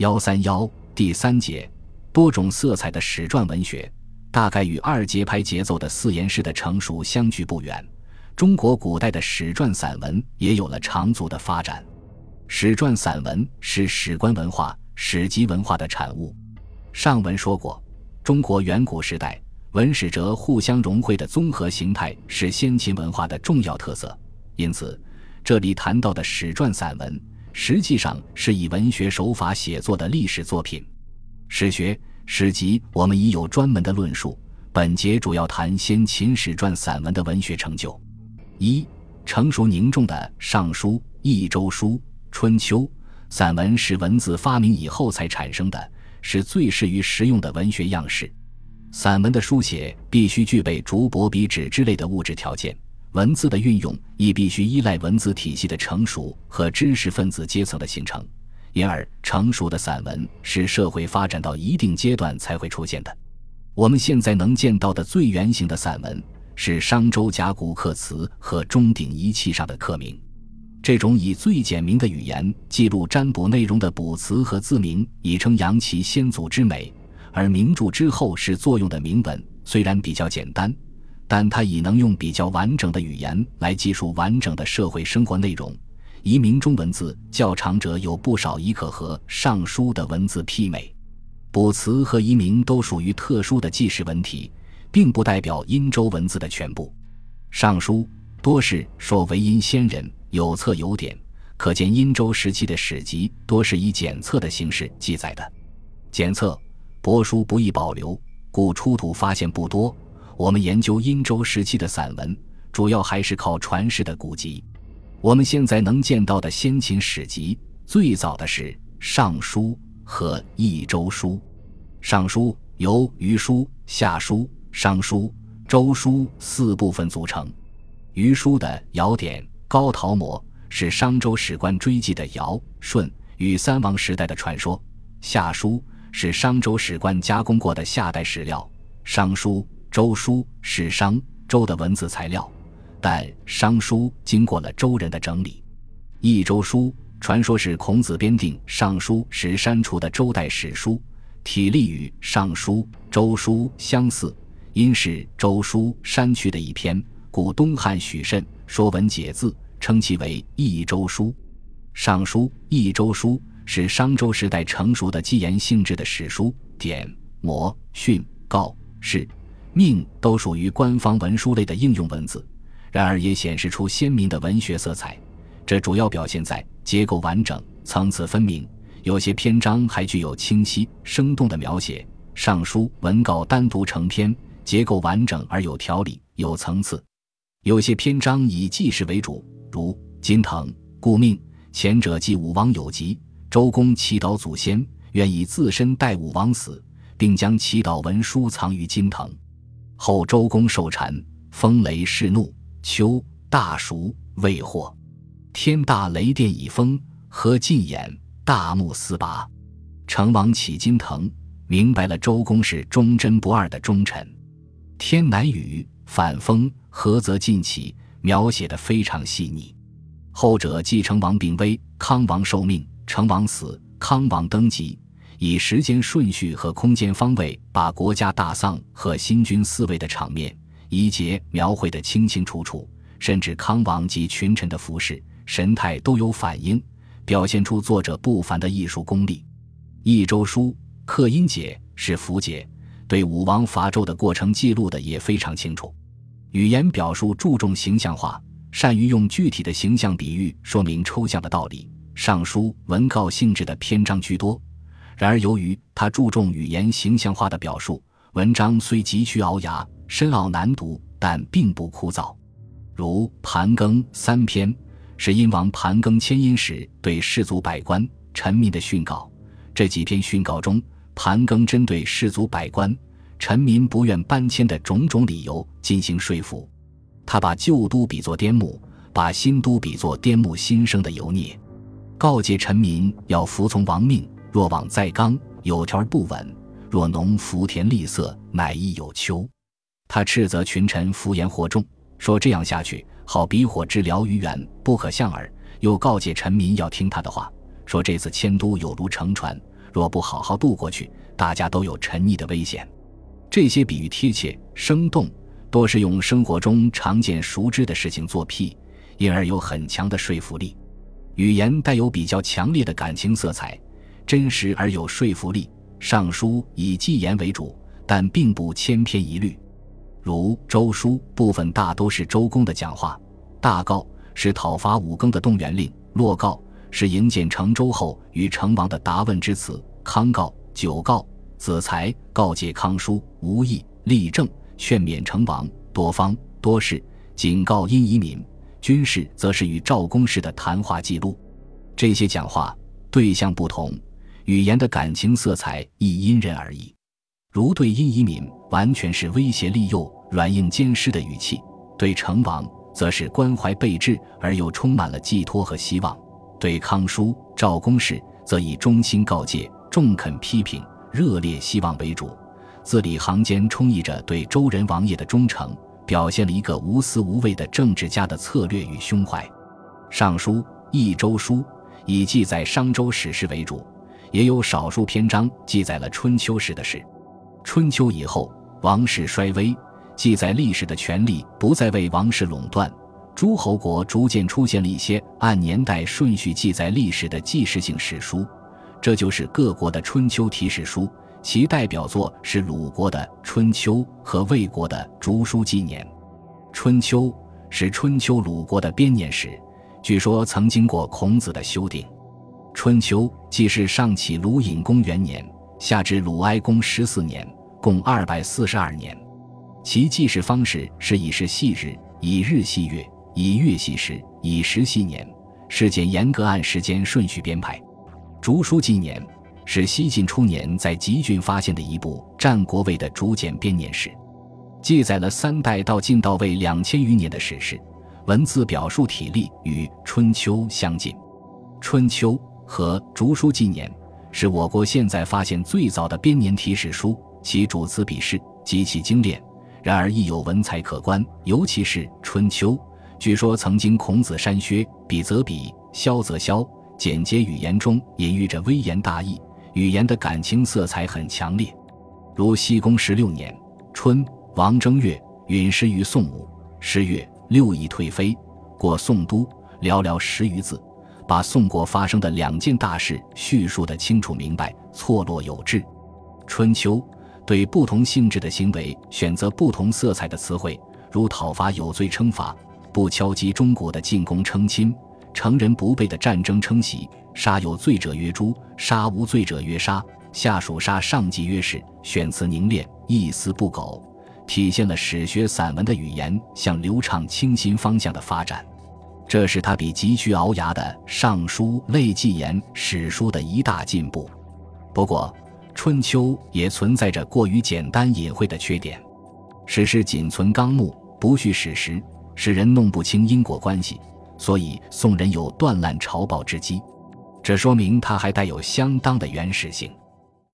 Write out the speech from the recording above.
幺三幺第三节，多种色彩的史传文学，大概与二节拍节奏的四言诗的成熟相距不远。中国古代的史传散文也有了长足的发展。史传散文是史官文化、史籍文化的产物。上文说过，中国远古时代文史哲互相融汇的综合形态是先秦文化的重要特色。因此，这里谈到的史传散文。实际上是以文学手法写作的历史作品，史学史籍我们已有专门的论述。本节主要谈先秦史传散文的文学成就。一、成熟凝重的《尚书》《益州书》《春秋》散文是文字发明以后才产生的，是最适于实用的文学样式。散文的书写必须具备竹帛笔纸之类的物质条件。文字的运用亦必须依赖文字体系的成熟和知识分子阶层的形成，因而成熟的散文是社会发展到一定阶段才会出现的。我们现在能见到的最原型的散文是商周甲骨刻辞和钟鼎仪器上的刻铭。这种以最简明的语言记录占卜内容的卜辞和字铭，已称扬其先祖之美；而名著之后是作用的铭文，虽然比较简单。但他已能用比较完整的语言来记述完整的社会生活内容。移民中文字较长者有不少已可和《尚书》的文字媲美。卜辞和移民都属于特殊的记事文体，并不代表殷周文字的全部。《尚书》多是说为殷先人，有册有典，可见殷周时期的史籍多是以简册的形式记载的。简册帛书不易保留，故出土发现不多。我们研究殷周时期的散文，主要还是靠传世的古籍。我们现在能见到的先秦史籍，最早的是《尚书》和《益州书》。《尚书》由《虞书》《夏书》《商书》《周书》四部分组成。《虞书》的尧典高陶模是商周史官追记的尧、舜与三王时代的传说。《夏书》是商周史官加工过的夏代史料。《商书》。周书是商周的文字材料，但商书经过了周人的整理。益州书传说是孔子编定尚书时删除的周代史书，体例与尚书、周书相似，因是周书删去的一篇，故东汉许慎《说文解字》称其为益州书。尚书、益州书是商周时代成熟的纪言性质的史书，典、谟、训、告、示。命都属于官方文书类的应用文字，然而也显示出鲜明的文学色彩。这主要表现在结构完整、层次分明，有些篇章还具有清晰生动的描写。尚书文稿单独成篇，结构完整而有条理、有层次。有些篇章以记事为主，如金藤故命，前者记武王有疾，周公祈祷祖先，愿以自身代武王死，并将祈祷文书藏于金藤。后周公受禅，风雷势怒，秋大暑未获，天大雷电已封，何尽眼大木斯拔。成王起金腾，明白了周公是忠贞不二的忠臣。天乃雨，反风，何则尽起？描写的非常细腻。后者继成王病危，康王受命，成王死，康王登基。以时间顺序和空间方位，把国家大丧和新君嗣位的场面一节描绘得清清楚楚，甚至康王及群臣的服饰神态都有反应，表现出作者不凡的艺术功力。《益州书》刻音节是符节，对武王伐纣的过程记录的也非常清楚。语言表述注重形象化，善于用具体的形象比喻说明抽象的道理。尚书文告性质的篇章居多。然而，由于他注重语言形象化的表述，文章虽极具鳌牙、深奥难读，但并不枯燥。如《盘庚》三篇，是殷王盘庚迁殷时对士族百官、臣民的训告。这几篇训告中，盘庚针对士族百官、臣民不愿搬迁的种种理由进行说服。他把旧都比作颠木，把新都比作颠木新生的油孽，告诫臣民要服从王命。若往在刚，有条不紊；若农福田利色，乃亦有秋。他斥责群臣敷衍惑众，说这样下去，好比火之燎于远，不可向耳。又告诫臣民要听他的话，说这次迁都有如乘船，若不好好渡过去，大家都有沉溺的危险。这些比喻贴切生动，多是用生活中常见熟知的事情作譬，因而有很强的说服力。语言带有比较强烈的感情色彩，真实而有说服力。尚书以纪言为主，但并不千篇一律。如周书部分大都是周公的讲话，大告是讨伐武庚的动员令，洛告是营建成周后与成王的答问之词，康告、九告、子才告诫康叔无义立政，劝勉成王多方多事，警告殷夷民。军事则是与赵公时的谈话记录。这些讲话对象不同。语言的感情色彩亦因人而异，如对殷移民，完全是威胁利诱、软硬兼施的语气；对成王，则是关怀备至而又充满了寄托和希望；对康叔、赵公氏，则以忠心告诫、中肯批评、热烈希望为主，字里行间充溢着对周人王爷的忠诚，表现了一个无私无畏的政治家的策略与胸怀。《尚书》《益州书》以记载商周史事为主。也有少数篇章记载了春秋时的事。春秋以后，王室衰微，记载历史的权力不再为王室垄断，诸侯国逐渐出现了一些按年代顺序记载历史的纪实性史书，这就是各国的春秋体史书。其代表作是鲁国的《春秋》和魏国的《竹书纪年》。《春秋》是春秋鲁国的编年史，据说曾经过孔子的修订。春秋既是上启鲁隐公元年，下至鲁哀公十四年，共二百四十二年。其记事方式是以时系日，以日系月，以月系时，以时系年。事件严格按时间顺序编排。竹书纪年是西晋初年在吉郡发现的一部战国魏的竹简编年史，记载了三代到晋到魏两千余年的史事，文字表述体例与春秋相近。春秋。和《竹书纪年》是我国现在发现最早的编年体史书，其主词笔势极其精炼，然而亦有文采可观。尤其是《春秋》，据说曾经孔子删削，笔则笔，削则削，简洁语言中隐喻着微言大义，语言的感情色彩很强烈。如西公十六年春，王正月，陨石于宋武。十月六乙退飞，过宋都，寥寥十余字。把宋国发生的两件大事叙述得清楚明白，错落有致。春秋对不同性质的行为选择不同色彩的词汇，如讨伐有罪称罚，不敲击中国的进攻称亲，成人不备的战争称袭，杀有罪者曰诛，杀无罪者曰杀，下属杀上级曰弑，选词凝练，一丝不苟，体现了史学散文的语言向流畅清新方向的发展。这是他比急需熬牙的《尚书》类纪言史书的一大进步。不过，《春秋》也存在着过于简单隐晦的缺点，史诗仅存纲目，不叙史实，使人弄不清因果关系，所以宋人有断烂朝报之机。这说明它还带有相当的原始性。